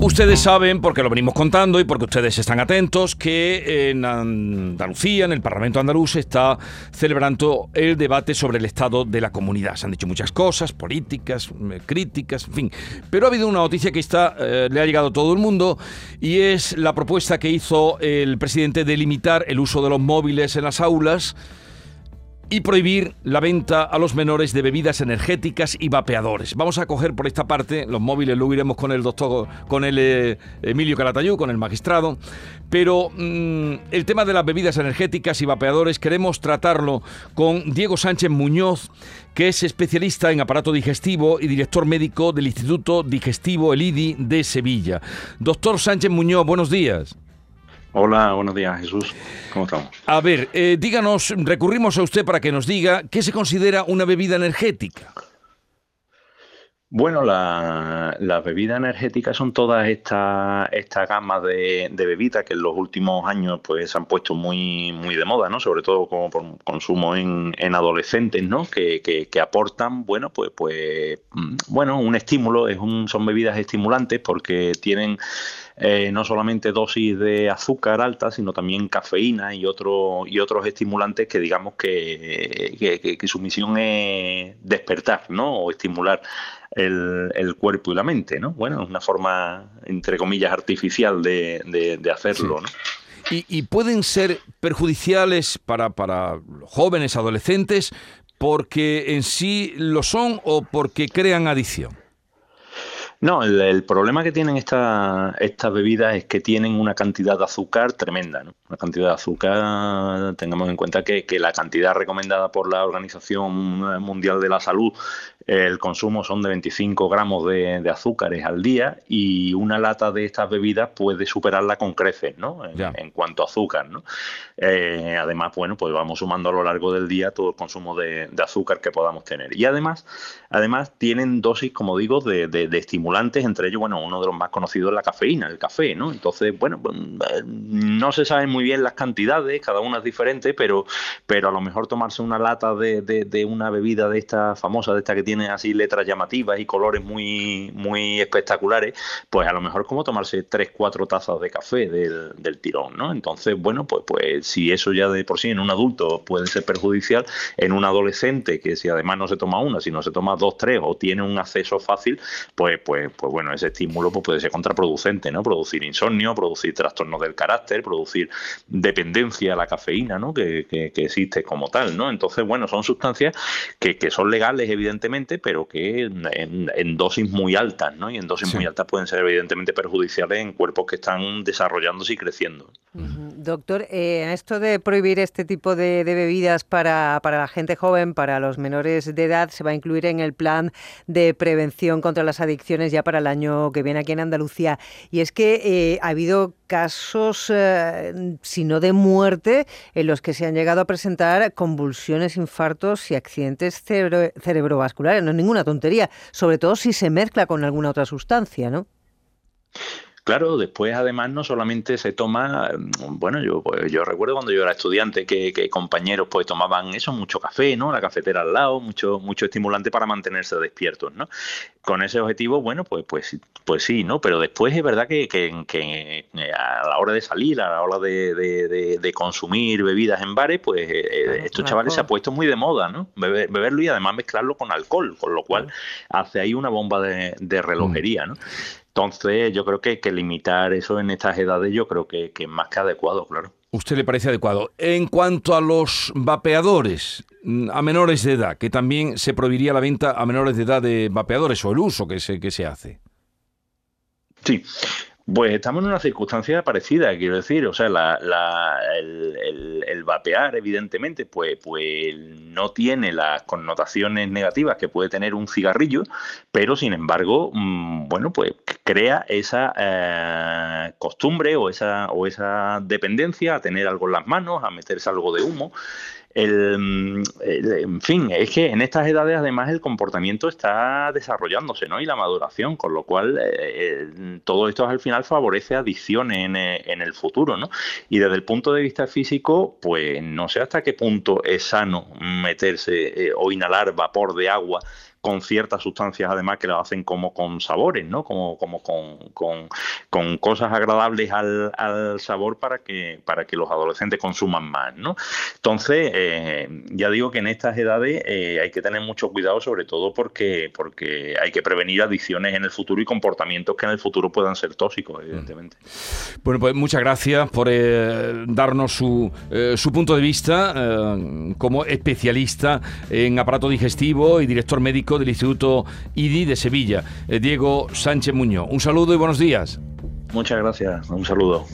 Ustedes saben, porque lo venimos contando y porque ustedes están atentos, que en Andalucía, en el Parlamento andaluz, se está celebrando el debate sobre el estado de la comunidad. Se han dicho muchas cosas, políticas, eh, críticas, en fin. Pero ha habido una noticia que está, eh, le ha llegado a todo el mundo y es la propuesta que hizo el presidente de limitar el uso de los móviles en las aulas y prohibir la venta a los menores de bebidas energéticas y vapeadores. Vamos a coger por esta parte los móviles, luego iremos con el doctor, con el eh, Emilio Calatayú, con el magistrado, pero mm, el tema de las bebidas energéticas y vapeadores queremos tratarlo con Diego Sánchez Muñoz, que es especialista en aparato digestivo y director médico del Instituto Digestivo El IDI de Sevilla. Doctor Sánchez Muñoz, buenos días. Hola, buenos días Jesús. ¿Cómo estamos? A ver, eh, díganos, recurrimos a usted para que nos diga qué se considera una bebida energética. Bueno, las bebidas energéticas son todas estas esta gamas de, bebidas que en los últimos años pues se han puesto muy, muy de moda, ¿no? Sobre todo como por consumo en, adolescentes, ¿no? Que, que, aportan, bueno, pues, pues, mm, bueno, un estímulo, es un, son bebidas estimulantes porque tienen eh, no solamente dosis de azúcar alta, sino también cafeína y, otro, y otros estimulantes que digamos que, que, su misión es despertar, ¿no? O estimular el, cuerpo y la mente, ¿no? Bueno, es una forma, entre comillas, artificial de, hacerlo, ¿no? Y, y, pueden ser perjudiciales para, para los jóvenes, adolescentes, porque en sí lo son o porque crean adicción. No, el, problema que tienen estas bebidas es que tienen una cantidad de azúcar tremenda, ¿no? Una cantidad de azúcar, tengamos en cuenta que, que la cantidad recomendada por la Organización Mundial de la Salud el consumo son de 25 gramos de, azúcares al día y una lata de estas bebidas puede superarla con creces, ¿no? En, cuanto a azúcar, ¿no? Eh, además, bueno, pues vamos sumando a lo largo del día todo el consumo de, azúcar que podamos tener. Y además, además tienen dosis, como digo, de, entre ellos, bueno, uno de los más conocidos es la cafeína, el café, ¿no? Entonces, bueno, pues, no se saben muy bien las cantidades, cada una es diferente, pero, pero a lo mejor tomarse una lata de, de una bebida de esta famosa, de esta que tiene así letras llamativas y colores muy, muy espectaculares, pues a lo mejor como tomarse tres, cuatro tazas de café del, tirón, ¿no? Entonces, bueno, pues, pues si eso ya de por sí en un adulto puede ser perjudicial, en un adolescente que si además no se toma una, si no se toma dos, tres o tiene un acceso fácil, pues, pues, pues bueno, ese estímulo pues puede ser contraproducente, ¿no? Producir insomnio, producir trastornos del carácter, producir dependencia a la cafeína, ¿no? Que, que, existe como tal, ¿no? Entonces, bueno, son sustancias que, que son legales, evidentemente, pero que en, dosis muy altas, ¿no? Y en dosis muy altas pueden ser evidentemente perjudiciales en cuerpos que están desarrollándose y creciendo. Doctor, eh, esto de prohibir este tipo de, bebidas para, para, la gente joven, para los menores de edad, se va a incluir en el plan de prevención contra las adicciones ya para el año que viene aquí en Andalucía. Y es que eh, ha habido casos, eh, si no de muerte, en los que se han llegado a presentar convulsiones, infartos y accidentes cerebrovasculares. No es ninguna tontería, sobre todo si se mezcla con alguna otra sustancia, ¿no? Claro, después además no solamente se toma, mm, bueno, yo pues, yo recuerdo cuando yo era estudiante que, compañeros pues tomaban eso, mucho café, ¿no? La cafetera al lado, mucho, mucho estimulante para mantenerse despiertos, ¿no? Con ese objetivo, bueno, pues, pues, pues sí, ¿no? Pero después es verdad que, que, a la hora de salir, a la hora de, consumir bebidas en bares, pues eh, eh, estos chavales se ha puesto muy de moda, ¿no? beberlo y además mezclarlo con alcohol, con lo cual hace ahí una bomba de, relojería, ¿no? Entonces, yo creo que, hay que limitar eso en estas edades, yo creo que, es más que adecuado, claro. ¿Usted le parece adecuado? En cuanto a los vapeadores mm, a menores de edad, que también se prohibiría la venta a menores de edad de vapeadores o el uso que se, que se hace. Sí, pues estamos en una circunstancia parecida, quiero decir, o sea, el, vapear, evidentemente, pues, pues no tiene las connotaciones negativas que puede tener un cigarrillo, pero sin embargo, mm, bueno, pues crea esa eh, costumbre o esa, o esa dependencia a tener algo en las manos, a meterse algo de humo. el, en fin, es que en estas edades además el comportamiento está desarrollándose, ¿no? Y la maduración, con lo cual eh, todo esto al final favorece adicciones en, en, el futuro, ¿no? Y desde el punto de vista físico, pues no sé hasta qué punto es sano meterse o inhalar vapor de agua con ciertas sustancias además que lo hacen como con sabores, ¿no? Como, como con, con, cosas agradables al, al, sabor para que, para que los adolescentes consuman más, ¿no? Entonces, eh, ya digo que en estas edades eh, hay que tener mucho cuidado, sobre todo porque, porque hay que prevenir adicciones en el futuro y comportamientos que en el futuro puedan ser tóxicos, evidentemente. Bueno, pues muchas gracias por eh, darnos su, su punto de vista como especialista en aparato digestivo y director médico del Instituto IDI de Sevilla, eh, Diego Sánchez Muñoz. Un saludo y buenos días. Muchas gracias, un saludo.